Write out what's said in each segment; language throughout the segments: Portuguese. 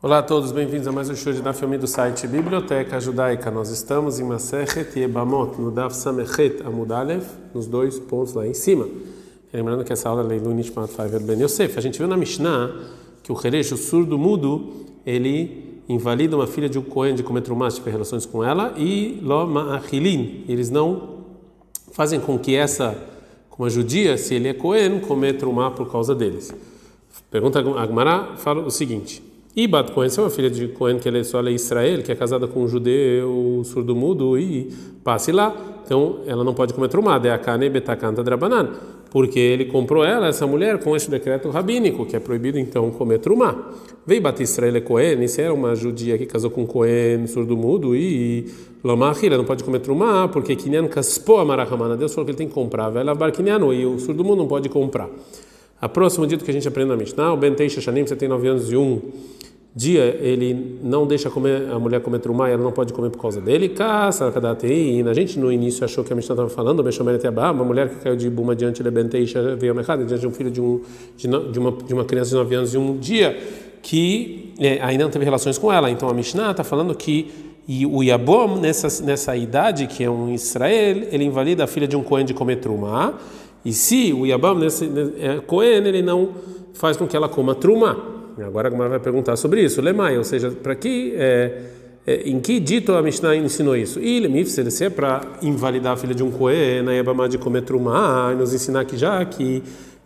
Olá a todos, bem-vindos a mais um show de Daf Yomi do site Biblioteca Judaica. Nós estamos em Masechet Yebamot, no Daf Samechet Amud Aleph, nos dois pontos lá em cima. Lembrando que essa aula é Leilu Nishmat Faiver Ben Yosef. A gente viu na Mishnah que o Heresh, o surdo mudo, ele invalida uma filha de um Cohen de comer trumá, de ter relações com ela, e Lo Ma'achilin. Eles não fazem com que essa, como a judia, se ele é Cohen, comer trumá por causa deles. Pergunta a Agmará, fala o seguinte. E Bat Cohen, se é uma filha de Cohen que ele é só é Israel, que é casada com um judeu surdo-mudo e passe lá, então ela não pode comer trumada, é a Kane Betakanta Drabanan, porque ele comprou ela, essa mulher, com esse decreto rabínico, que é proibido então comer trumá. Veio Bat Israel é Cohen, se é uma judia que casou com Cohen surdo-mudo e Lomachila não pode comer trumá, porque Kinyan Kaspo Amarahamana, Deus falou que ele tem que comprar, Vela Barkinyan, e o surdo-mudo não pode comprar. A próximo dito que a gente aprende na Mishnah, o Ben Teisha Shanim, você tem 9 anos e um dia, ele não deixa comer, a mulher comer trumá, ela não pode comer por causa dele. Caça, A gente no início achou que a Mishnah estava falando, uma mulher que caiu de buma diante veio mercado diante de um filho de, um, de, uma, de uma criança de 9 anos e um dia, que é, ainda não teve relações com ela. Então a Mishnah está falando que e o Yabom, nessa, nessa idade, que é um Israel, ele invalida a filha de um Cohen de comer trumá. E se o Yabam, nesse, é, Cohen, ele não faz com que ela coma truma. Agora a Gemara vai perguntar sobre isso. Lemai, ou seja, para que, é, é, em que dito a Mishnah ensinou isso? E Lemifser, se é para invalidar a filha de um Cohen, na Yabamá de comer truma, nos ensinar que já que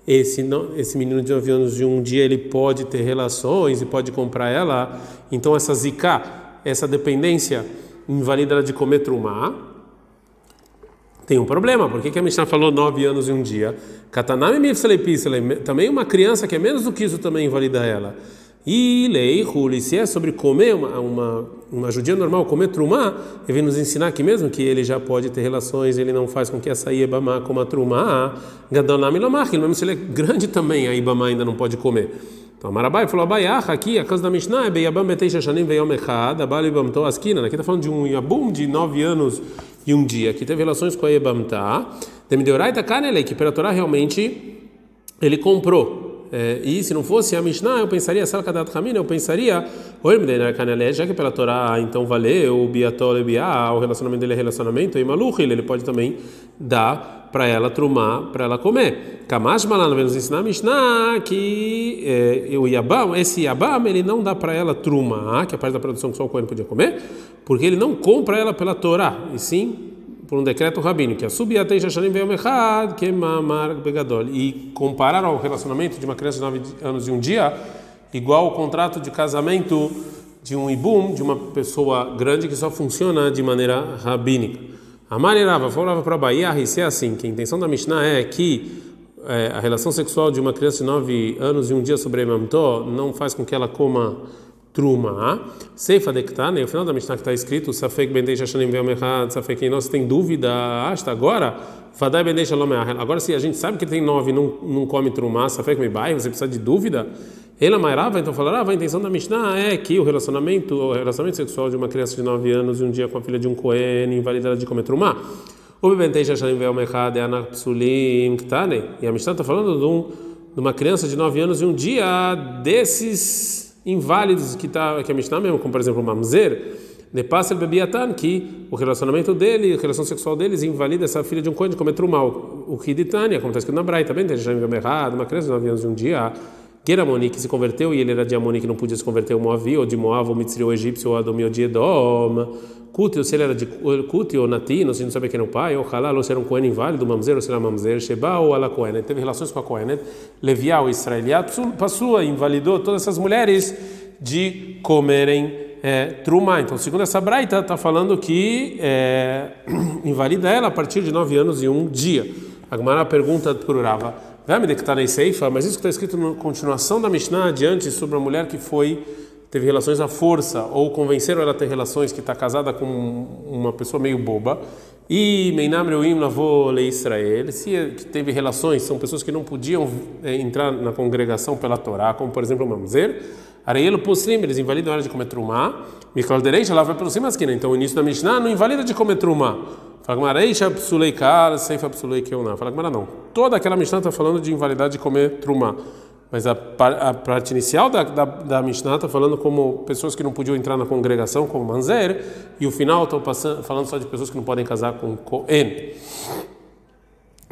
esse, esse menino de 9 anos de um dia ele pode ter relações e pode comprar ela, então essa zika, essa dependência invalida de comer truma tem um problema. Por que, a Mishnah falou nove anos e um dia? Katanami também uma criança que é menos do que isso também invalida ela. E lei, Huli, se é sobre comer, uma, uma, uma judia normal comer trumá, ele vem nos ensinar aqui mesmo que ele já pode ter relações, ele não faz com que essa ibama coma trumá, gadonami lomach, mesmo se ele é grande também, a ibama ainda não pode comer. Então, Marabai falou, Abaiach, aqui, a casa da Mishnah é Beyabam Betei Shashanim Veyom Echad, Abali Bamto Askina. Aqui está falando de um Yabum de nove anos e um dia, que teve relações com a Yebamta. Demideoraita Kanele, que pela Torá realmente ele comprou. É, e se não fosse a Mishnah, eu pensaria, Salkadat Hamina, eu pensaria, já que pela Torá então valeu Biatol Biá, o relacionamento dele é relacionamento, e Maluchil, ele pode também dar para ela trumar, para ela comer. Kamash Malan vai nos ensinar a Mishnah que é, o Yabam, esse Yabam, ele não dá para ela trumar, que é a parte da produção que só o Cohen podia comer, porque ele não compra ela pela Torá, e sim por um decreto rabino, que a subiatei shashanim que mamar begadol. E comparar ao relacionamento de uma criança de 9 anos e um dia, igual ao contrato de casamento de um ibum, de uma pessoa grande que só funciona de maneira rabínica. A Marirava falava para Bahia, se é assim, que a intenção da Mishnah é que é, a relação sexual de uma criança de 9 anos e um dia sobre Mamtó não faz com que ela coma truma. Seifa dektane, no final da Mishnah que está escrito, Safek ben deixa shanim ve'omechad, Safek nós tem dúvida, hasta agora, Fadai ben deixa Agora se a gente sabe que tem 9 e não, não come truma, Safek bai, você precisa de dúvida? Ela Mairava, então falará, a intenção da Mishnah é que o relacionamento, o relacionamento sexual de uma criança de 9 anos e um dia com a filha de um Cohen invalida ela de comer trumá. O Bibentei Shashanim Ve'om Echad é Anapsulim Ktane. E a Mishnah está falando de, um, de, uma criança de 9 anos e um dia desses inválidos que, tá, que a Mishnah mesmo, como por exemplo o Mamzer, de Passer Bebiatan, que o relacionamento dele, a relação sexual deles invalida essa filha de um Cohen de comer trumá. O Hiditania, como está escrito na Braita, também tem Shashanim Ve'om Echad, uma criança de 9 anos e um dia Geramoni que se converteu e ele era de Amoni que não podia se converter, o Moavi, ou de Moab, ou Mitzri, ou egípcio, ou Adomi, ou de Edom. Kutio, se ele era de Kutio ou Natino, se não sabia quem era o pai, ou Halal, ou se era um Cohen inválido, Mamzer, ou se era Mamzer, Sheba ou Ala Cohen. Teve relações com a Cohen. Leviá, o Israeliat, passou, invalidou todas essas mulheres de comerem é. Então, segundo essa braita, está falando que é, invalida ela a partir de nove anos e um dia. A Gemara pergunta para o Rava. Seifa, mas isso que está escrito na continuação da Mishnah adiante sobre a mulher que foi teve relações à força ou convenceram ela a ter relações que está casada com uma pessoa meio boba e Meinam Reuim lavou lei Israel se teve relações são pessoas que não podiam é, entrar na congregação pela Torá como por exemplo Mamzer Areielo Puslim eles invalidam a hora de comer trumá Mikol Derecha lá vai pelo cima esquina então o início da Mishnah não invalida de comer trumá Fala Gmara, Eixa psulei kar, seifa psulei keuna. Fala Gmara, não. Toda aquela Mishnah está falando de invalidade de comer trumá. Mas a, a parte inicial da, da, da Mishnah está falando como pessoas que não podiam entrar na congregação, como Manzer, e o final estão falando só de pessoas que não podem casar com Cohen.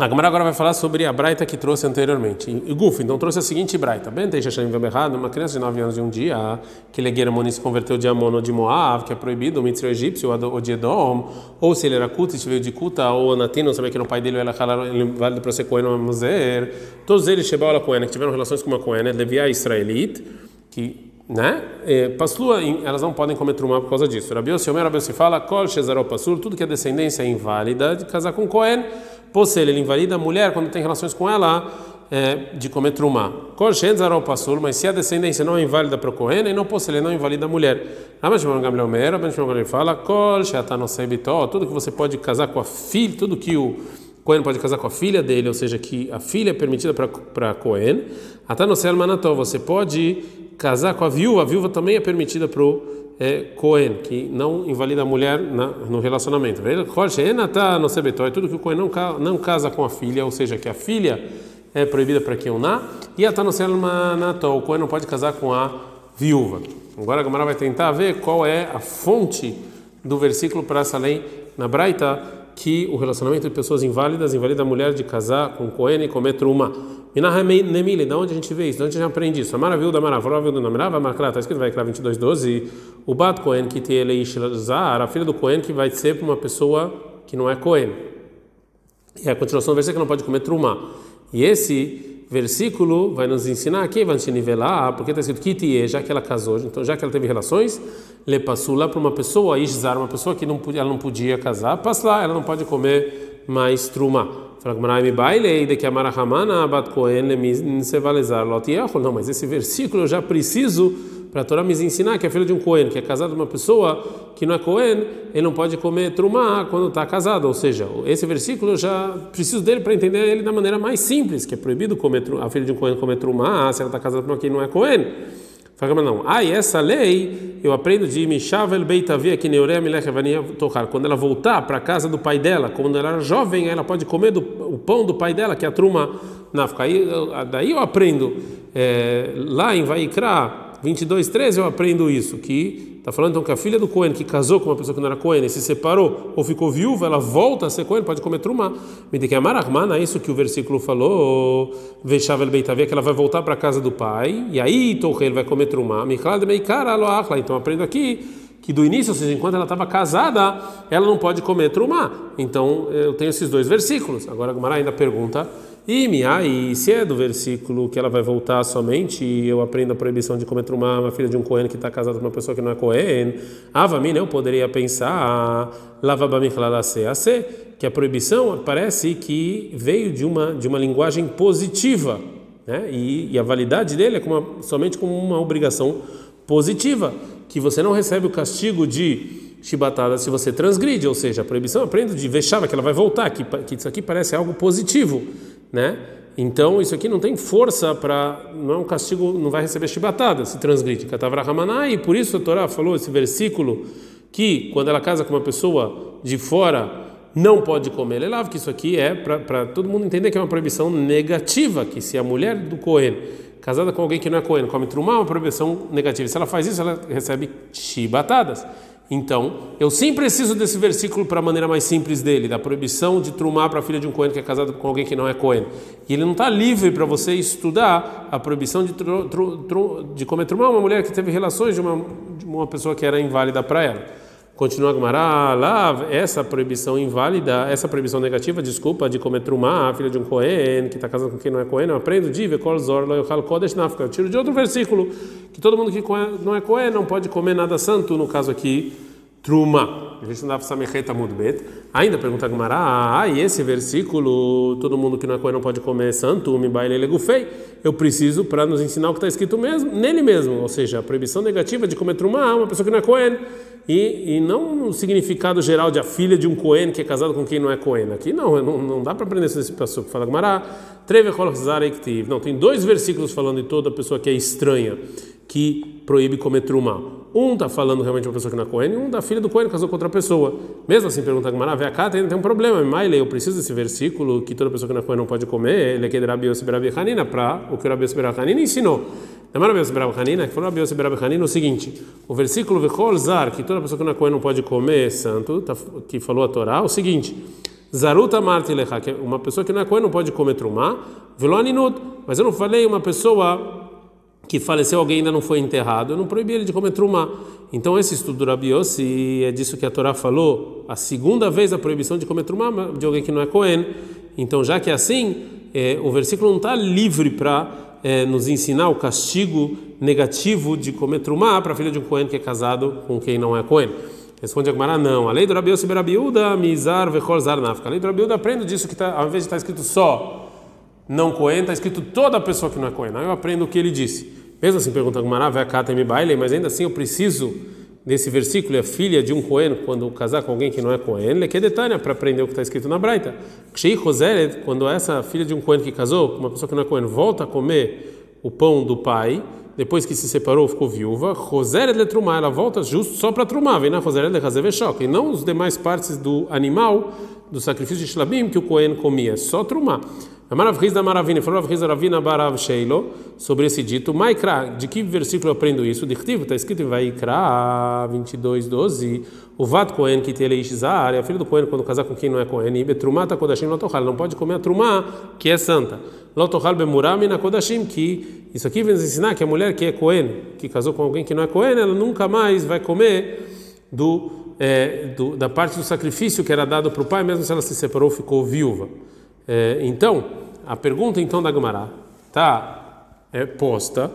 A agora vai falar sobre a Braita que trouxe anteriormente. E Guf, então trouxe a seguinte Braita. Bem, tem Shashanim errado, uma criança de 9 anos de um dia, que Legueramoni se converteu de Amon ou de Moab, que é proibido, o Mitzri egípcio ou de Edom, ou se ele era Kuta, se veio de Kuta, ou Anatino, sabe que no pai dele ele é válido para ser Cohen ou Mazer. Todos eles, Shebal a Cohen, que tiveram relações com uma Cohen, Leviá Israelite, que né? Paslua, elas não podem comer trumá por causa disso. Rabi Yossi Omer, Rabi Yossi fala, Kol Shezaró Pasul, tudo que é descendência é inválida de casar com Cohen, Possel, ele invalida a mulher quando tem relações com ela é, de comer Shezaró Pasul, mas se a descendência não é inválida para o Cohen, e não ele não invalida a mulher. Shimon Gamliel Omer, Rabi Shimon Gamliel fala, Kol Sheatano Sebitó, tudo que você pode casar com a filha, tudo que o Cohen pode casar com a filha dele, ou seja, que a filha é permitida para Cohen. Até no você pode casar com a viúva, a viúva também é permitida para o é, Cohen, que não invalida a mulher na, no relacionamento. É tudo que o Cohen não, não casa com a filha, ou seja, que a filha é proibida para Keuná, e até no Manató, o Cohen não pode casar com a viúva. Agora a Gamara vai tentar ver qual é a fonte do versículo para essa lei na Braita, que o relacionamento de pessoas inválidas invalida a mulher de casar com Cohen e comer truma. Nemile, da onde a gente vê isso? De onde a gente aprende isso? A maravilha da maravilha do Namirava, Makra, está escrito vai 22, 12. O Bat Cohen que tem ele a filha do Cohen que vai ser para uma pessoa que não é Cohen. E a continuação do versículo que não pode comer truma. E esse versículo vai nos ensinar aqui, vai nos nivelar, porque está escrito Kitie, já que ela casou, então já que ela teve relações, le passou lá para uma pessoa, Ishzar, uma pessoa que não podia, ela não podia casar, passa lá, ela não pode comer mais truma. Não, mas esse versículo eu já preciso para a Torá me ensinar que é filho de um Cohen, que é casado com uma pessoa que não é Cohen, ele não pode comer trumá quando está casado. Ou seja, esse versículo eu já preciso dele para entender ele da maneira mais simples, que é proibido comer a filha de um Cohen comer trumá se ela está casada com quem não é Cohen. Fala, não. Ah, e essa lei eu aprendo de Mishavel Beitavia que Neurea Milechevania Tohar. Quando ela voltar para a casa do pai dela, quando ela era jovem, ela pode comer do, o pão do pai dela, que é a truma náfica. Aí, daí eu aprendo, é, lá em Vaikra 22, 13, eu aprendo isso, que Está falando então que a filha do Cohen que casou com uma pessoa que não era Cohen e se separou ou ficou viúva, ela volta a ser Cohen, pode comer trumá. Me que amar Armana, isso que o versículo falou, Veixava el Beitavia, que ela vai voltar para a casa do pai, e aí Torreiro vai comer trumá. Então aprendo aqui que do início, ou seja, enquanto ela estava casada, ela não pode comer trumá. Então eu tenho esses dois versículos. Agora a Gumara ainda pergunta e e se é do versículo que ela vai voltar somente e eu aprendo a proibição de comer uma filha de um Cohen que está casada com uma pessoa que não é Cohen, avamina, eu poderia pensar, que a proibição parece que veio de uma, de uma linguagem positiva, né? e, e a validade dele é como somente como uma obrigação positiva, que você não recebe o castigo de chibatada se você transgride, ou seja, a proibição aprende de vexava que ela vai voltar, que, que isso aqui parece algo positivo né? Então isso aqui não tem força para não é um castigo, não vai receber chibatada se transgride. e por isso a Torá falou esse versículo que quando ela casa com uma pessoa de fora não pode comer lelav, que isso aqui é para todo mundo entender que é uma proibição negativa, que se a mulher do Cohen casada com alguém que não é Cohen come trumá, é uma proibição negativa. Se ela faz isso, ela recebe chibatadas. Então, eu sim preciso desse versículo para a maneira mais simples dele, da proibição de trumar para a filha de um Cohen que é casado com alguém que não é Cohen. E ele não está livre para você estudar a proibição de, tru, tru, tru, de comer trumar uma mulher que teve relações de uma, de uma pessoa que era inválida para ela. Continua a Gemara, lá, essa proibição inválida, essa proibição negativa, desculpa, de comer trumá, a filha de um Cohen, que está casado com quem não é Cohen, eu aprendo de Vekol Kodesh Nafka. Eu tiro de outro versículo, que todo mundo que não é Cohen não pode comer nada santo, no caso aqui, truma. A gente dá samecheta mudbet. Ainda pergunta a Gemara, ah, e esse versículo, todo mundo que não é Cohen não pode comer santo, me baile legufei. Eu preciso para nos ensinar o que está escrito mesmo, nele mesmo, ou seja, a proibição negativa de comer truma, uma pessoa que não é Cohen e, e não no significado geral de a filha de um Cohen que é casado com quem não é Cohen. Aqui não, não, não dá para aprender isso nesse passo. Fala Gmará, Não, tem dois versículos falando de toda pessoa que é estranha, que proíbe comer truma. Um está falando realmente de uma pessoa que não é Cohen, e um da filha do Cohen casou com outra pessoa. Mesmo assim, pergunta a Gemara, cá tem, tem um problema. Maile, eu preciso desse versículo que toda pessoa que não é Cohen não pode comer. Ele é que é Rabi Yossi Berabi Hanina, para o que o Rabi Yossi Berabi Hanina ensinou. Namar Rabi Yossi Berabi Hanina, que falou Rabi Yossi Berabi Hanina o seguinte: o versículo Vechol Zar, que toda pessoa que não é Cohen não pode comer santo, tá, que falou a Torá, o seguinte. Zaruta Martilecha, é uma pessoa que não é Cohen não pode comer trumá, veloninut, mas eu não falei uma pessoa que faleceu, alguém ainda não foi enterrado, eu não proibi ele de comer trumá. Então esse estudo do Rabi Yossi é disso que a Torá falou, a segunda vez a proibição de comer trumá de alguém que não é Cohen. Então já que é assim, é, o versículo não está livre para é, nos ensinar o castigo negativo de comer trumá para a filha de um Cohen que é casado com quem não é Cohen. Responde a Gemara, não. A lei do Rabi Yossi Berabiúda, Mizar Vechor Zar Nafka. A lei do Rabiúda aprendo disso que tá, ao invés de estar tá escrito só não Cohen, está escrito toda pessoa que não é Cohen. Aí eu aprendo o que ele disse. Mesmo assim, pergunta baile, mas ainda assim eu preciso desse versículo, é filha de um Cohen, quando casar com alguém que não é Cohen, ele quer detalhe para aprender o que está escrito na Braita. Quando essa filha de um Cohen que casou, uma pessoa que não é Cohen, volta a comer o pão do pai, depois que se separou, ficou viúva, Roseret le trumar, ela volta justo só para trumar, vem na Roseret le razeveshok, e não os demais partes do animal, do sacrifício de Shlabim que o Cohen comia, só trumar. A Marav da Maravina, falou Rav Ravina Barav Sheilo, sobre esse dito, Maikra, de que versículo eu aprendo isso? Dichtiv, está escrito em Vaikra 22, 12, o Vat Cohen que tem Ishzar, é a filha do Cohen quando casar com quem não é Cohen, e Betrumata Kodashim Lotohal, não pode comer a Trumá, que é santa. Lotohal Bemurami na Kodashim, que isso aqui vem nos ensinar que a mulher que é Cohen, que casou com alguém que não é Cohen, ela nunca mais vai comer do, é, do da parte do sacrifício que era dado para o pai, mesmo se ela se separou, ficou viúva. É, então, a pergunta então da Gemara está é, posta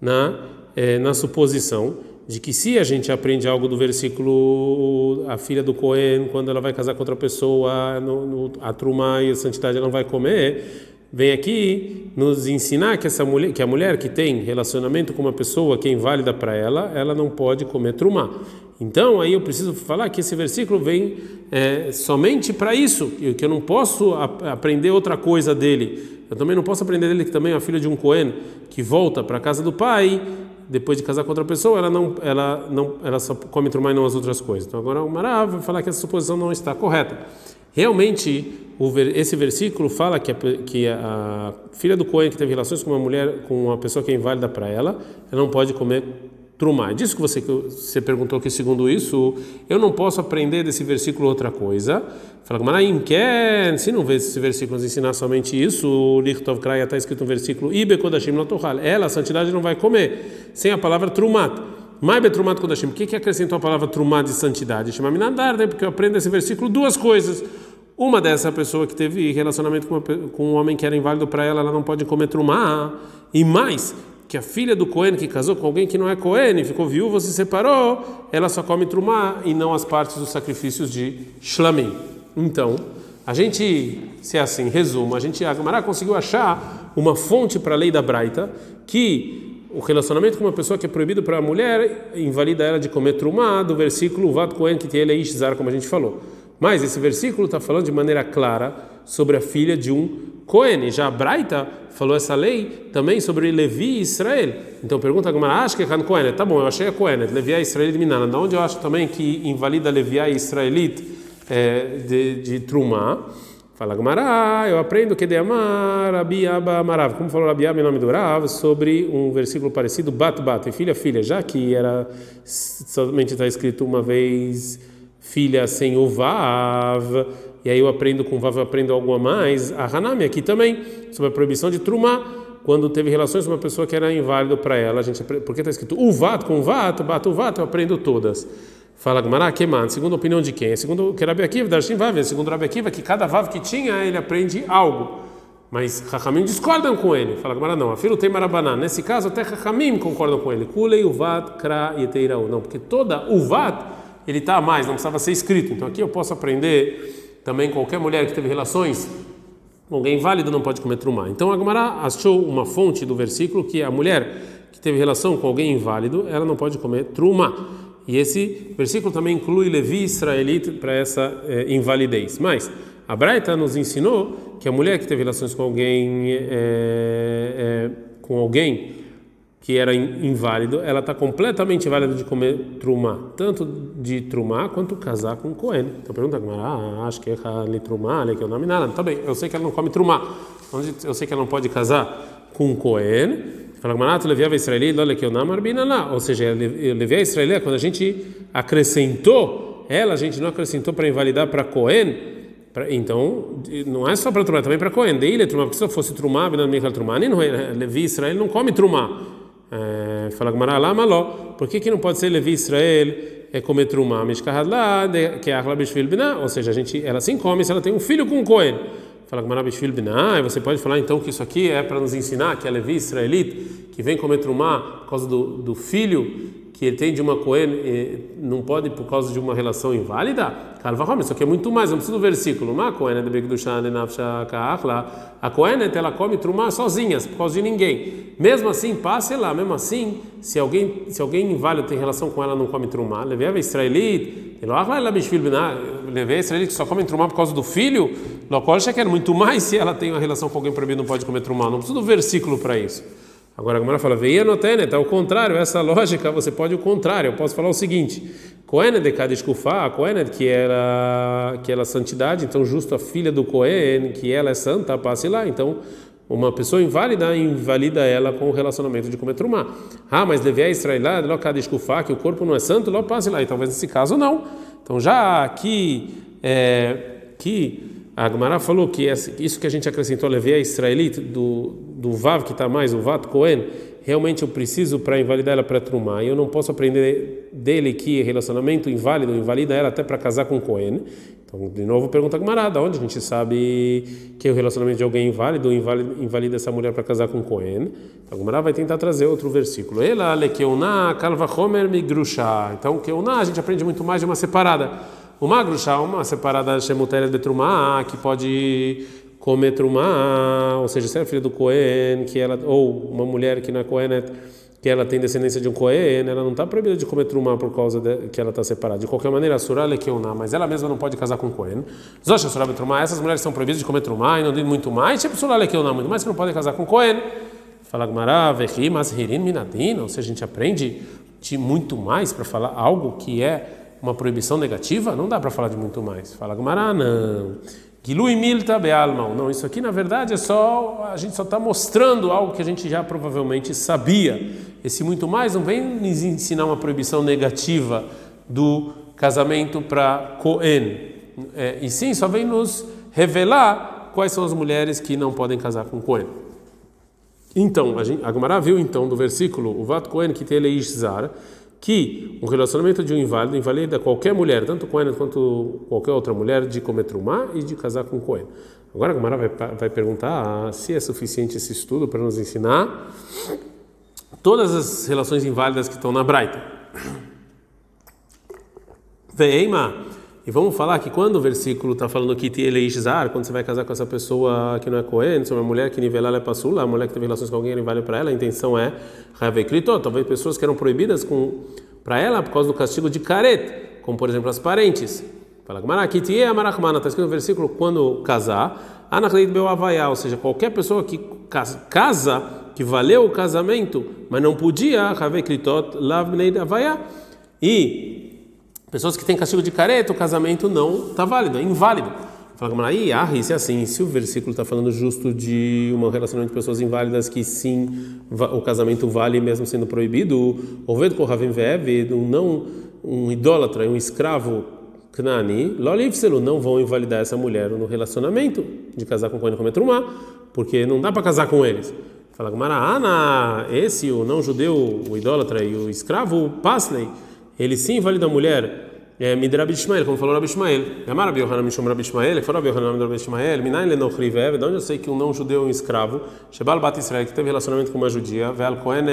na, é, na suposição de que se a gente aprende algo do versículo a filha do Cohen quando ela vai casar com outra pessoa no, no, a truma e a santidade ela não vai comer vem aqui nos ensinar que essa mulher que a mulher que tem relacionamento com uma pessoa que é inválida para ela ela não pode comer truma então, aí eu preciso falar que esse versículo vem é, somente para isso, que eu não posso aprender outra coisa dele. Eu também não posso aprender dele que também é a filha de um Cohen que volta para a casa do pai depois de casar com outra pessoa, ela não, ela não, ela só come trumá e não as outras coisas. Então agora o Mará vai falar que essa suposição não está correta. Realmente, esse versículo fala que a, que a filha do Cohen que teve relações com uma mulher, com uma pessoa que é inválida para ela, ela não pode comer Trumá. Disso que você, que você perguntou que segundo isso, eu não posso aprender desse versículo outra coisa. Fala, Maraim, quer, se não vê esse versículo ensinar somente isso, Lichtov Kraya está escrito no versículo Ibe Kodashim Notohal. Ela, a santidade, não vai comer, sem a palavra Trumat. Maibe Trumat Kodashim. O que, acrescentou a palavra Trumat de santidade? Chama Minadar, né? porque eu aprendo esse versículo duas coisas. Uma dessa pessoa que teve relacionamento com, uma, com um homem que era inválido para ela, ela não pode comer trumá. E mais, que a filha do Cohen que casou com alguém que não é Cohen, ficou viúva, se separou, ela só come trumá e não as partes dos sacrifícios de shlamim. Então, a gente, se é assim, resumo, a gente, a Gamara conseguiu achar uma fonte para a lei da Braita que o relacionamento com uma pessoa que é proibido para a mulher invalida ela de comer trumá do versículo Vat Cohen que ele Ishzar, como a gente falou. Mas esse versículo está falando de maneira clara sobre a filha de um Cohen. Já a Braita falou essa lei também sobre Levi e Israel. Então pergunta como acha que é Cohen? Tá bom, eu achei a Cohen, Levi e Israel de Minana. Da onde eu acho também que invalida Levi e Israelit é, de, de Trumá? Fala Gamara, eu aprendo que de amar Abiaba Marav, como falou Abiaba em nome do Rav, sobre um versículo parecido, Bat Bat, filha, filha, já que era somente está escrito uma vez filha sem o Vav, e aí eu aprendo com Vav, eu aprendo algo a mais, a Hanami aqui também, sobre a proibição de Trumá, quando teve relações com uma pessoa que era inválido para ela, a gente, porque está escrito Uvat com Vat, Bat Uvat, eu aprendo todas. Fala Gamara, que mano, segundo a opinião de quem? Segundo que Rabi Akiva, Darshin Vav, segundo Rabi Akiva, que cada Vav que tinha, ele aprende algo. Mas Rahamim discordam com ele. Fala Gamara, não, a filho tem Marabaná. Nesse caso, até Rahamim concordam com ele. Kulei Uvat, Kra Teirau. Não, porque toda Uvat, ele está a mais, não precisava ser escrito. Então aqui eu posso aprender também qualquer mulher que teve relações alguém válido não pode comer trumá. Então a Gemara achou uma fonte do versículo que a mulher que teve relação com alguém inválido, ela não pode comer trumá. E esse versículo também inclui Levi israelita para essa é, invalidez. Mas a Braita nos ensinou que a mulher que teve relações com alguém é, é, com alguém que era inválido, ela está completamente inválida de comer trumá, tanto de trumá quanto casar com Cohen. Então pergunta, ah, acho que é ali trumá, que é o nome nada. Tá bem, eu sei que ela não come trumá, eu sei que ela não pode casar com Cohen. Eu. Ou seja, levei a israelita quando a gente acrescentou ela, a gente não acrescentou para invalidar para Cohen. Então, não é só para Trumá, também para Cohen. Daí ele Trumá, porque se fosse Trumá, Levi Israel não come Trumá. É, fala Gmará lá, maló. Por que, que não pode ser Levi Israel é comer trumá, mishkahad que é a bishvil? Ou seja, a gente, ela sim come se ela tem um filho com cohen. Fala Gmará bishvil biná, e você pode falar então que isso aqui é para nos ensinar que a Levi israelita, que vem comer trumá por causa do, do filho que ele tem de uma Cohen, não pode por causa de uma relação inválida? Calva isso aqui é muito mais, não precisa do versículo. Uma Cohen a Cohen ela come trumá sozinha, por causa de ninguém. Mesmo assim, passe lá, mesmo assim, se alguém se alguém inválido tem relação com ela, não come trumá. Levei a israelita, levei a israelita que só come trumá por causa do filho, Lokol quer muito mais se ela tem uma relação com alguém proibido, não pode comer trumá. Não precisa do versículo para isso. Agora a Gemara fala, veia notenet, ao contrário, essa lógica você pode o contrário. Eu posso falar o seguinte: Cohen de cada escufá, Cohen que era que ela é santidade, então justo a filha do Cohen, que ela é santa, passe lá. Então uma pessoa inválida invalida ela com o relacionamento de comer trumá. Ah, mas a Israelá, lo cada escufá, que o corpo não é santo, lo passe lá. E talvez nesse caso não. Então já aqui é, que a Agmará falou que isso que a gente acrescentou, levei a israelita do, do Vav, que está mais, o Vat Cohen, realmente eu preciso para invalidar ela para Trumá. E eu não posso aprender dele que relacionamento inválido invalida ela até para casar com Cohen. Então, de novo, pergunta a Agmará, da onde a gente sabe que o relacionamento de alguém inválido invalida essa mulher para casar com Cohen? Então, a Agmará vai tentar trazer outro versículo. Ela, Lekeuná, Kalva Homer, Migrusha. Então, Keuná, a gente aprende muito mais de uma separada. Uma grusha, uma separada shemutéria de trumá, que pode comer trumá, ou seja, se é filha do Cohen, que ela, ou uma mulher que na Cohen que ela tem descendência de um Cohen, ela não está proibida de comer trumá por causa de, que ela está separada. De qualquer maneira, a surá é que eu não, mas ela mesma não pode casar com Cohen. Zosha surá trumá, essas mulheres são proibidas de comer trumá e não tem muito mais, tipo é eu não, muito mais que não podem casar com Cohen. Fala Gmará, vechi, mas hirin minadina, ou seja, a gente aprende de muito mais para falar algo que é uma proibição negativa, não dá para falar de muito mais. Fala Gumará, não. Gilui milta bealma. Não, isso aqui na verdade é só, a gente só está mostrando algo que a gente já provavelmente sabia. Esse muito mais não vem nos ensinar uma proibição negativa do casamento para Cohen. É, e sim, só vem nos revelar quais são as mulheres que não podem casar com Cohen. Então, a, Gemara viu então do versículo, o Vat Cohen que tem Leishzar, que o relacionamento de um inválido invalida qualquer mulher, tanto Cohen quanto qualquer outra mulher, de comer trumá e de casar com Cohen. Agora a Gamara vai, vai perguntar se é suficiente esse estudo para nos ensinar todas as relações inválidas que estão na Braita. Veima. E vamos falar que quando o versículo está falando que Eleishzar, quando você vai casar com essa pessoa que não é Cohen, é uma mulher que nivelar é passula, a mulher que teve relações com alguém vale para ela, a intenção é Ravekritot, talvez pessoas que eram proibidas com para ela por causa do castigo de caret, como por exemplo as parentes. Fala Gmarakiti Amarachmana, está escrito no versículo quando casar, Anachleit Beoavaya, ou seja, qualquer pessoa que casa, que valeu o casamento, mas não podia, Ravekritot Lav Avaya, e Pessoas que têm castigo de careta, o casamento não está válido, é inválido. Fala aí, ah, isso é assim. Se o versículo está falando justo de uma relacionamento de pessoas inválidas que sim, o casamento vale mesmo sendo proibido, ou com Ravim um não um idólatra, um escravo Knani, Lolifselu, não vão invalidar essa mulher no relacionamento de casar com Cohen Cometrumá, porque não dá para casar com eles. Fala Gamara, ah, esse, o não judeu, o idólatra e o escravo, Pasley ele sim invalida a mulher. É, Midrab Ishmael, como falou Rabi Ishmael. Amar Rabi Yohanan Mishom Rabi Ishmael, foi Rabi Yohanan Rabi Ishmael, Minayin Lenochri Vev, de onde eu sei que um não judeu é um escravo, Shebal Bat Israel, que teve relacionamento com uma judia, Veal Kohen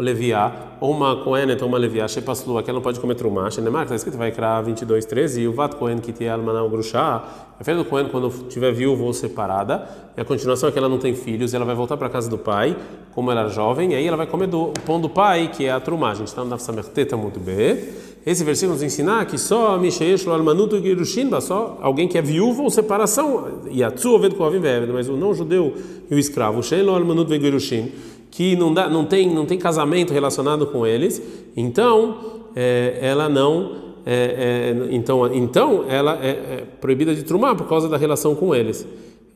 o Leviá, ou uma Kohenet ou uma Leviá, Shepaslu, aquela não pode comer trumá, Shenemar, está escrito, vai criar 22, 13, e o Vat Kohen que tinha Almanau Grushá, a filha do Kohen quando tiver viúva ou separada, e a continuação é que ela não tem filhos, e ela vai voltar para a casa do pai, como ela era jovem, e aí ela vai comer do pão do pai, que é a trumá. A gente está no Nafsamerteta muito bem. Esse versículo nos ensina que só Mishayesh lo almanuto girushin, só alguém que é viúva ou separação, a tzu oved kohavim mas o não judeu e o escravo, Shein lo almanuto girushin, que não, dá, não, tem, não tem casamento relacionado com eles, então é, ela não. É, é, então, então ela é, é, proibida de trumar por causa da relação com eles.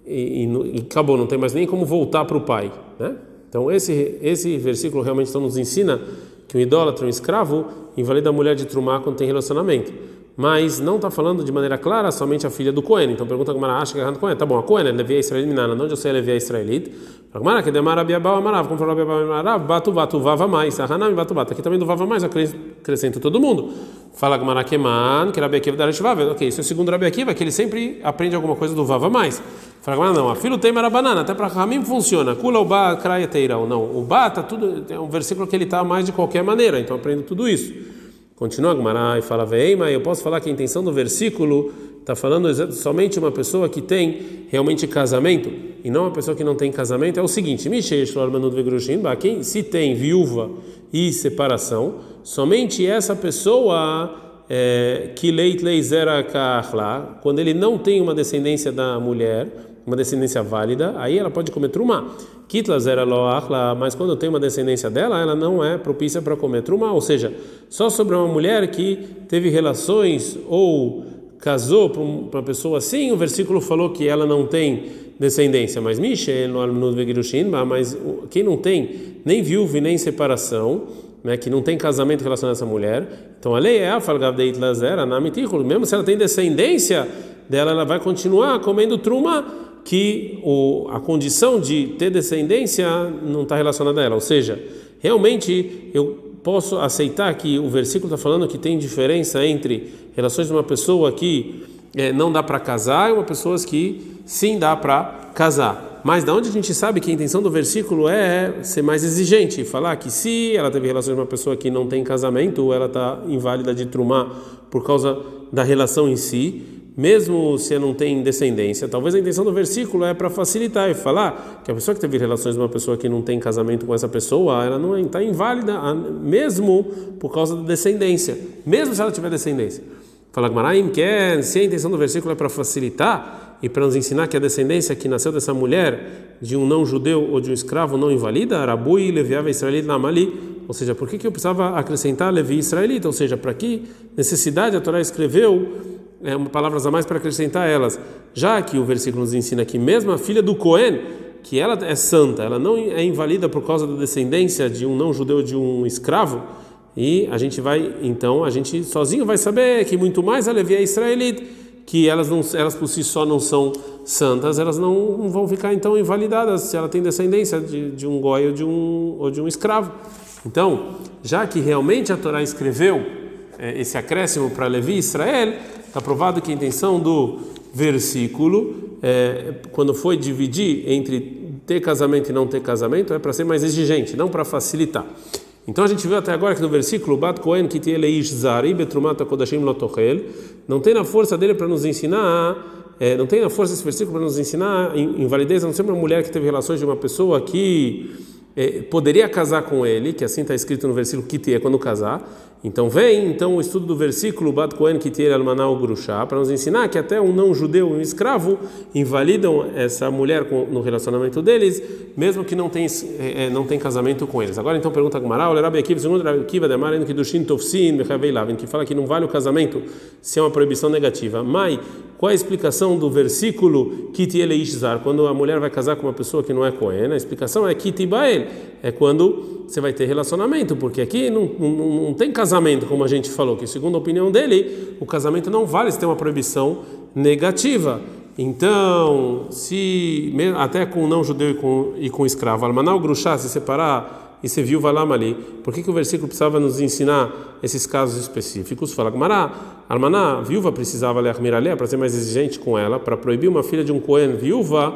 E, e, e acabou, não tem mais nem como voltar para o pai. Né? Então, esse, esse versículo realmente então, nos ensina que um idólatra, um escravo, invalida a mulher de trumar quando tem relacionamento mas não está falando de maneira clara somente a filha do Cohen. Então pergunta como ela acha que é do Cohen. Tá bom, a Cohen é Levi Israelita, Minana, onde eu sei Levi Israelita? Agora que demara Biabal Amarav, como falou Biabal Amarav, batu batu vava mais, Hanami batu batu. Aqui também do vava mais, acrescenta todo mundo. Fala Gamara Keman, que Rabi Akiva da Reshvav. Ok, isso é o segundo Rabi Akiva, que ele sempre aprende alguma coisa do vava mais. Fala Gamara não, a filho tem banana, até para Ramim funciona. Kula o ba kraia teirão. Não, o ba tá tudo, é um versículo que ele tá mais de qualquer maneira, então aprende tudo isso. Continua a Gemara e fala, Veima, eu posso falar que a intenção do versículo está falando somente uma pessoa que tem realmente casamento e não uma pessoa que não tem casamento. É o seguinte: quem se tem viúva e separação, somente essa pessoa é, que leit leizera quando ele não tem uma descendência da mulher, uma descendência válida, aí ela pode comer trumá. Kitla zera loachla, mas quando tem uma descendência dela, ela não é propícia para comer trumá. Ou seja, só sobre uma mulher que teve relações ou casou para uma pessoa assim, o versículo falou que ela não tem descendência. Mas Michel, mas quem não tem nem viúva e nem separação, né, que não tem casamento relacionado a essa mulher, então a lei é a falgavdeit lazera, mesmo se ela tem descendência dela, ela vai continuar comendo truma que o, a condição de ter descendência não está relacionada a ela. Ou seja, realmente eu posso aceitar que o versículo está falando que tem diferença entre relações de uma pessoa que é, não dá para casar e uma pessoa que sim dá para casar. Mas da onde a gente sabe que a intenção do versículo é ser mais exigente, falar que se ela teve relações com uma pessoa que não tem casamento, ela está inválida de trumar por causa da relação em si mesmo se não tem descendência, talvez a intenção do versículo é para facilitar e falar que a pessoa que teve relações com uma pessoa que não tem casamento com essa pessoa, ela não está inválida, mesmo por causa da descendência, mesmo se ela tiver descendência. Fala Gmaraim que se a intenção do versículo é para facilitar e para nos ensinar que a descendência que nasceu dessa mulher de um não judeu ou de um escravo não invalida, Arabui leviava israelita na Mali, ou seja, por que, que eu precisava acrescentar Levi israelita? Ou seja, para que necessidade a Torá escreveu é, palavras a mais para acrescentar elas, já que o versículo nos ensina que mesmo a filha do Cohen, que ela é santa, ela não é inválida por causa da descendência de um não judeu de um escravo, e a gente vai então a gente sozinho vai saber que muito mais a Levi é israelita, que elas não elas por si só não são santas, elas não, não vão ficar então invalidadas se ela tem descendência de, de um goi ou de um ou de um escravo. Então, já que realmente a Torá escreveu é, esse acréscimo para Levi e Israel, Está provado que a intenção do versículo, é, quando foi dividir entre ter casamento e não ter casamento, é para ser mais exigente, não para facilitar. Então a gente viu até agora que no versículo Bat Kohen que zari betrumata kodashim lotochel, não tem na força dele para nos ensinar, é, não tem na força esse versículo para nos ensinar invalidez, a não ser uma mulher que teve relações de uma pessoa que é, poderia casar com ele, que assim está escrito no versículo que é quando casar, então vem então o estudo do versículo Bat Kohen Kitir Almanau Grushá para nos ensinar que até um não judeu um escravo invalidam essa mulher no relacionamento deles, mesmo que não tem é, não tem casamento com eles. Agora então pergunta Gumara, o Rabi Akiva, segundo Rabi Akiva de Amaren Kidushin Tofsin que fala que não vale o casamento se é uma proibição negativa. Mas qual é a explicação do versículo Kiti Ishzar, quando a mulher vai casar com uma pessoa que não é Kohen? A explicação é Kiti Bael, é quando você vai ter relacionamento, porque aqui não, não, não tem casamento, como a gente falou, que segundo a opinião dele, o casamento não vale se tem uma proibição negativa. Então, se até com não judeu e com, e com escravo, almanal gruxá, se separar e ser viúva lá ali. Por que, que o versículo precisava nos ensinar esses casos específicos? Fala Gmará, Almaná, viúva precisava ler para ser mais exigente com ela, para proibir uma filha de um Cohen viúva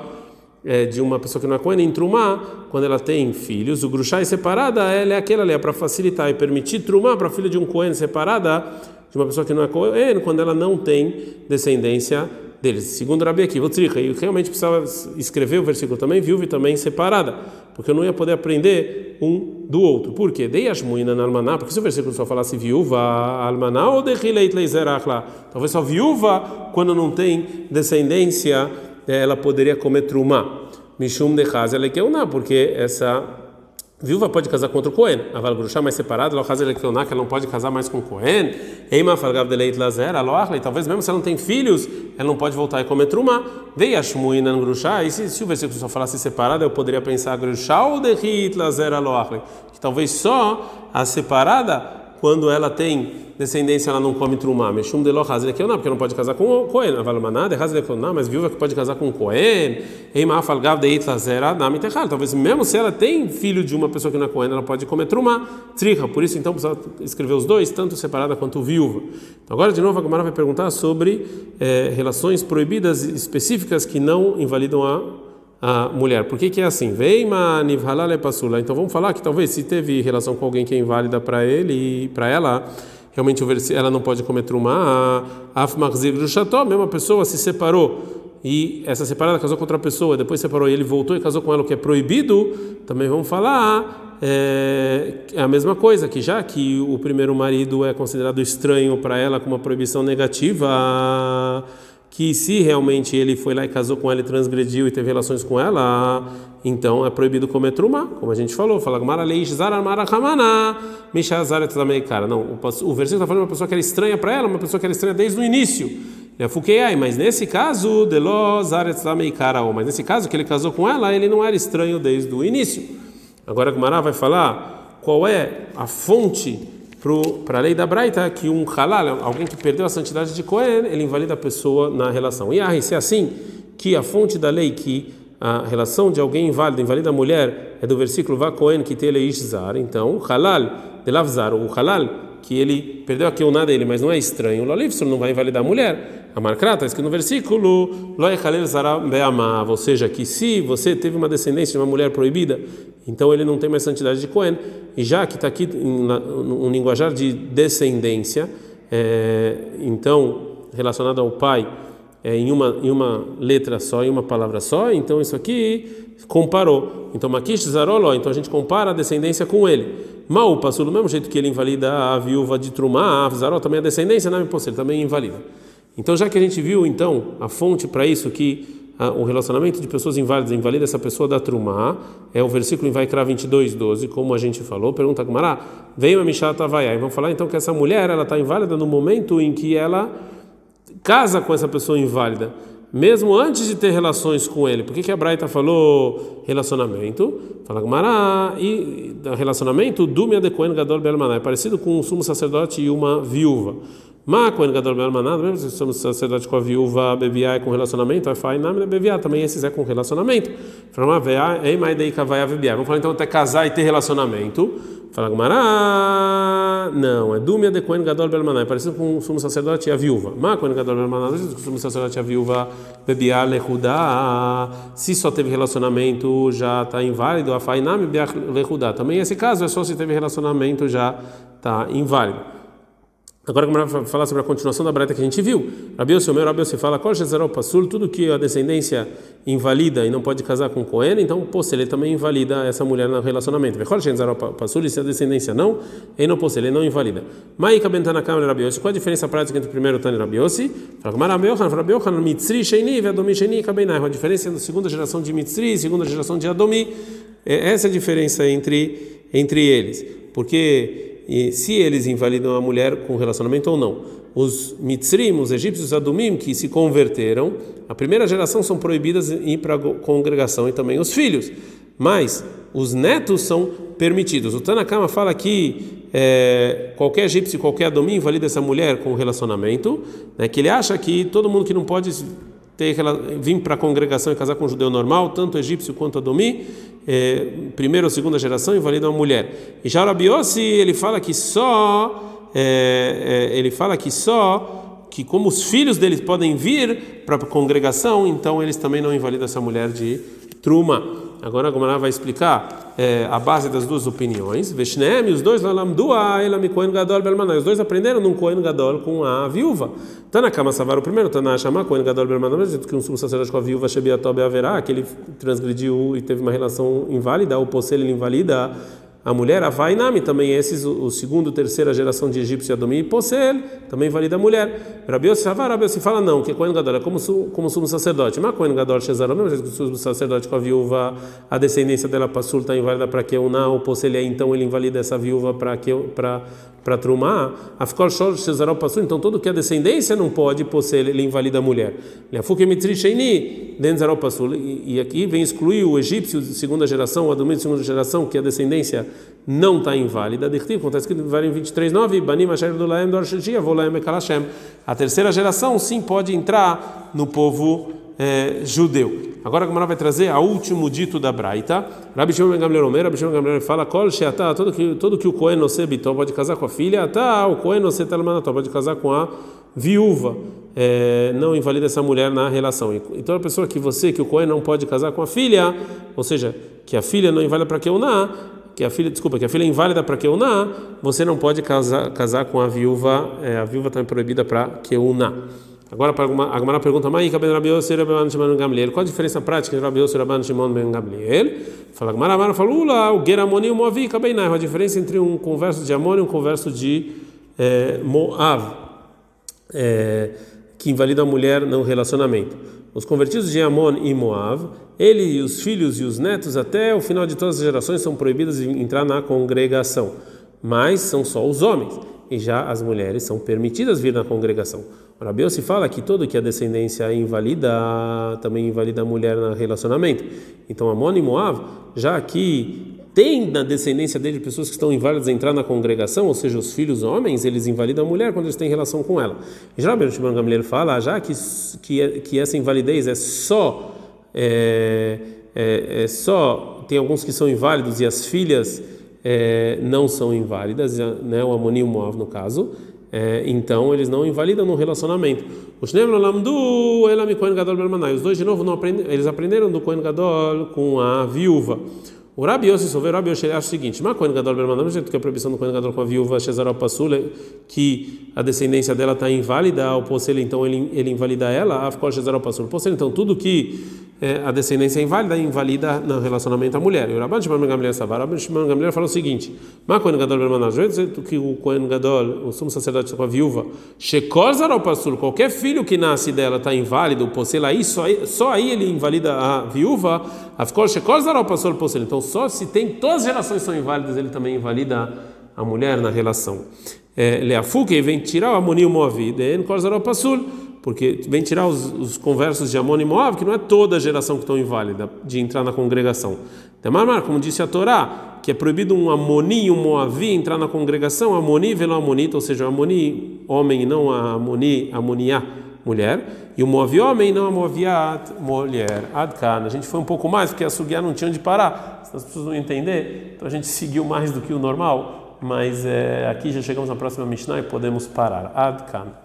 é, de uma pessoa que não é Cohen em Trumá, quando ela tem filhos, o Grushai separada, ela é aquela ali, é para facilitar e permitir Trumá para a filha de um Cohen separada de uma pessoa que não é Cohen, quando ela não tem descendência deles. Segundo Rabi Akiva, e realmente precisava escrever o versículo também, viúva também separada, porque eu não ia poder aprender um do outro. Por quê? Dei as na almaná, porque se o versículo só falasse viúva, almaná ou derrileit leizerachla, talvez só viúva, quando não tem descendência, ela poderia comer trumá. Mishum de não, porque essa Viúva pode casar contra o Cohen, a Valgrushá mais separada, ela casa que ela não pode casar mais com o Cohen. Eima falgav de leit lazer, aloachle, talvez mesmo se ela não tem filhos, ela não pode voltar e comer truma. Veio a shmuina grushá, e se, se o versículo só falasse separada, eu poderia pensar grushá ou de lazer aloachle, que talvez só a separada quando ela tem descendência, ela não come trumá. Mexum de lo que não, porque não pode casar com o Cohen. Avalomanada, não, mas viúva que pode casar com o Cohen. Eima falgav de itlazera, nami techal. Talvez mesmo se ela tem filho de uma pessoa que não é Cohen, ela pode comer trumá, tricha. Por isso, então, precisa escrever os dois, tanto separada quanto viúva. Então, agora, de novo, a Gamara vai perguntar sobre é, relações proibidas específicas que não invalidam a a mulher. Por que, que é assim? Veima. Então vamos falar que talvez se teve relação com alguém que é inválida para ele e para ela, realmente ela não pode cometer uma afmarzir chateau, mesma pessoa se separou. E essa separada casou com outra pessoa, depois separou e ele voltou e casou com ela, o que é proibido, também vamos falar. É, é, a mesma coisa, que já que o primeiro marido é considerado estranho para ela com uma proibição negativa, que se realmente ele foi lá e casou com ela e transgrediu e teve relações com ela, então é proibido comer truma, como a gente falou, fala Não, o, o versículo está falando de uma pessoa que era estranha para ela, uma pessoa que era estranha desde o início. Mas nesse caso, mas nesse caso que ele casou com ela, ele não era estranho desde o início. Agora Gumara vai falar qual é a fonte para a lei da Braita que um halal, alguém que perdeu a santidade de Cohen, ele invalida a pessoa na relação. E ah, se é assim, que a fonte da lei que a relação de alguém inválida, invalida a mulher, é do versículo Va Cohen que tele ishzar, então halal de lavzar, o halal que ele perdeu aqui o nada dele, mas não é estranho, o Lolivson não vai invalidar a mulher. A Markrata está no versículo ou seja, que se você teve uma descendência de uma mulher proibida, então ele não tem mais santidade de Cohen. E já que está aqui um linguajar de descendência, é, então relacionado ao pai, é, em, uma, em uma letra só, em uma palavra só, então isso aqui comparou. Então Makish Zaroló, então a gente compara a descendência com ele. Mal passou do mesmo jeito que ele invalida a viúva de Trumá, Zarol também a descendência, não é ele também invalida. Então já que a gente viu então a fonte para isso que o relacionamento de pessoas inválidas invalida essa pessoa da Trumá, é o versículo em Vaikra 22, 12, como a gente falou. Pergunta Gumará, veio a Mishata Havaiá. vamos falar então que essa mulher ela está inválida no momento em que ela casa com essa pessoa inválida, mesmo antes de ter relações com ele. Por que, que a Braita falou relacionamento? Fala Gumará, e relacionamento do Miadekoen Gadol Belmaná, é parecido com um sumo sacerdote e uma viúva. Ma Kohen Gadol Belmanado, mesmo se somos sacerdote com a viúva bebiá é com relacionamento, falar nome da bebiá, também esses é com relacionamento. Fala. Vamos falar então até casar e ter relacionamento. Fala Gumará, não, é Dumia de Kohen Gadol Belmaná, é parecido com o sumo sacerdote e a viúva. Ma Kohen Gadol Belmaná, o sumo sacerdote e a viúva bebiá lehudá, se só teve relacionamento já está inválido, a fainam bebiá lehudá. Também esse caso é só se teve relacionamento já está inválido. Agora vamos falar sobre a continuação da breta que a gente viu. Rabiose, o meu Rabiose fala, Kol tudo que a descendência invalida e não pode casar com Cohen, então, posse, ele também invalida essa mulher no relacionamento. Kol Pasul, e se a descendência não, ele não posse, ele não invalida. Maika Bentana Câmara Rabiose, qual a diferença prática entre o primeiro Tani Mitzri, Sheini, Adomi, Sheini, Kabenai. A diferença entre a segunda geração de Mitzri segunda geração de Adomi. É essa é a diferença entre, entre eles. Porque e se eles invalidam a mulher com relacionamento ou não. Os mitzrim, os egípcios adumim, que se converteram, a primeira geração são proibidas ir para a congregação e também os filhos. Mas os netos são permitidos. O Tanakama fala que é, qualquer egípcio, qualquer adumim invalida essa mulher com relacionamento, né, que ele acha que todo mundo que não pode ter, vir para a congregação e casar com um judeu normal, tanto egípcio quanto adomi, é, primeira ou segunda geração, invalida uma mulher. E já Rabiossi, ele fala que só, é, é, ele fala que só, que como os filhos deles podem vir para a congregação, então eles também não invalidam essa mulher de truma. Agora a Gomara vai explicar é, a base das duas opiniões. Veshneem, os dois, Lalamdua, Elam Kohen Gadol Belmanai. Os dois aprenderam num Kohen Gadol com a viúva. Tanakama Savar, o primeiro, Taná Shama Kohen Gadol Belmanai, que um sumo sacerdote com a viúva Shebiatob haverá, que ele transgrediu e teve uma relação inválida, o posse ele invalida a mulher, a Vainami, também esses, o, segundo, terceira geração de egípcio e Posel, também invalida a mulher. Rabi Rabi Yossi fala não, que Cohen Gadol é como, como sumo sacerdote. Mas Cohen Gadol mesmo que o sumo sacerdote com a viúva, a descendência dela Passul está inválida para que eu não, o Posel então ele invalida essa viúva para que para para trumar, a ficol shor Shezaró Passul, então todo que a descendência não pode Posel, ele invalida a mulher. Leafuke Mitri Sheini, Denzaró e aqui vem excluir o egípcio de segunda geração, o Adomim de segunda geração, que a descendência não está inválida. Dictiv, como está escrito em 23:9, Banim Asher do Laem Shishia, Volaem Ekalashem. A terceira geração sim pode entrar no povo é, judeu. Agora a Gemara vai trazer a último dito da Braita. Rabi Shimon ben Gamliel Omer, Rabi Shimon ben Gamliel fala, Kol sheata, todo que todo que o Cohen Nosé Bitó pode casar com a filha, tá, o Cohen Nosé Talmanató pode casar com a viúva. É, não invalida essa mulher na relação. Então a pessoa que você, que o Cohen não pode casar com a filha, ou seja, que a filha não invalida para que eu não que a filha, desculpa, que a filha é inválida para não, você não pode casar, casar com a viúva, é, a viúva está proibida para não. Agora a Gemara pergunta, Maíka ben Rabi Yossi Rabban Shimon Gamliel, qual a diferença prática entre Rabi Yossi Rabban Shimon ben Gamliel? Fala a Gemara, Amara falou, lá, o Geramoni e o Moavi, Kabenai, a diferença entre um converso de Amon e um converso de é, Moav, é, que invalida a mulher no relacionamento. Os convertidos de Amon e Moav, ele e os filhos e os netos, até o final de todas as gerações, são proibidos de entrar na congregação, mas são só os homens, e já as mulheres são permitidas vir na congregação. Rabiel se fala que todo que a descendência invalida, também invalida a mulher no relacionamento. Então Amon e Moav, já que tem na descendência dele pessoas que estão inválidas a entrar na congregação, ou seja, os filhos homens, eles invalidam a mulher quando eles têm relação com ela. Já Ben Shimon Gamliel fala, já que, que, que essa invalidez é só, é, é, é, só, tem alguns que são inválidos e as filhas é, não são inválidas, né, o Amoni e o Moav no caso, é, então eles não invalidam no relacionamento. Os dois de novo não eles aprenderam do Kohen Gadol com a viúva. O Rabi Yossi o Rabi Yossi acha o seguinte: Mas Kohen Gadol Bermanam, do jeito que a proibição do Kohen Gadol com a viúva Shezarol Pasula, que a descendência dela está inválida, o Possel então ele, ele invalida ela, a Afkol Shezarol Pasula. Possel então tudo que é, a descendência é inválida, invalida no relacionamento à mulher. E o Rabban Shimon Gamliel Savar, Rabban Shimon Gamliel falou o seguinte: Mas Kohen Gadol jeito que o Kohen Gadol, o sumo sacerdote com a viúva, Shekor Zarol Pasula, qualquer filho que nasce dela está inválido, o Possel aí, só, só aí ele invalida a viúva, Afkol Shekor Zarol Pasula, Possel. Então só se tem todas as gerações são inválidas, ele também invalida a mulher na relação. É, Leafuke vem tirar o Amoni e o Moavi, Passul, porque vem tirar os, os conversos de Amon e Moav, que não é toda a geração que estão inválida de entrar na congregação. Demar, como disse a Torá, que é proibido um Amoni e um Moavi entrar na congregação, Amoni velo Amonita, ou seja, Amoni homem não a Amoni, Amoniá mulher, e o Moavi homem, não a Moaviat mulher. Adkan. A gente foi um pouco mais, porque a Sugiá não tinha onde parar, as pessoas não entender, então a gente seguiu mais do que o normal, mas é, aqui já chegamos na próxima Mishnah e podemos parar. Adkan.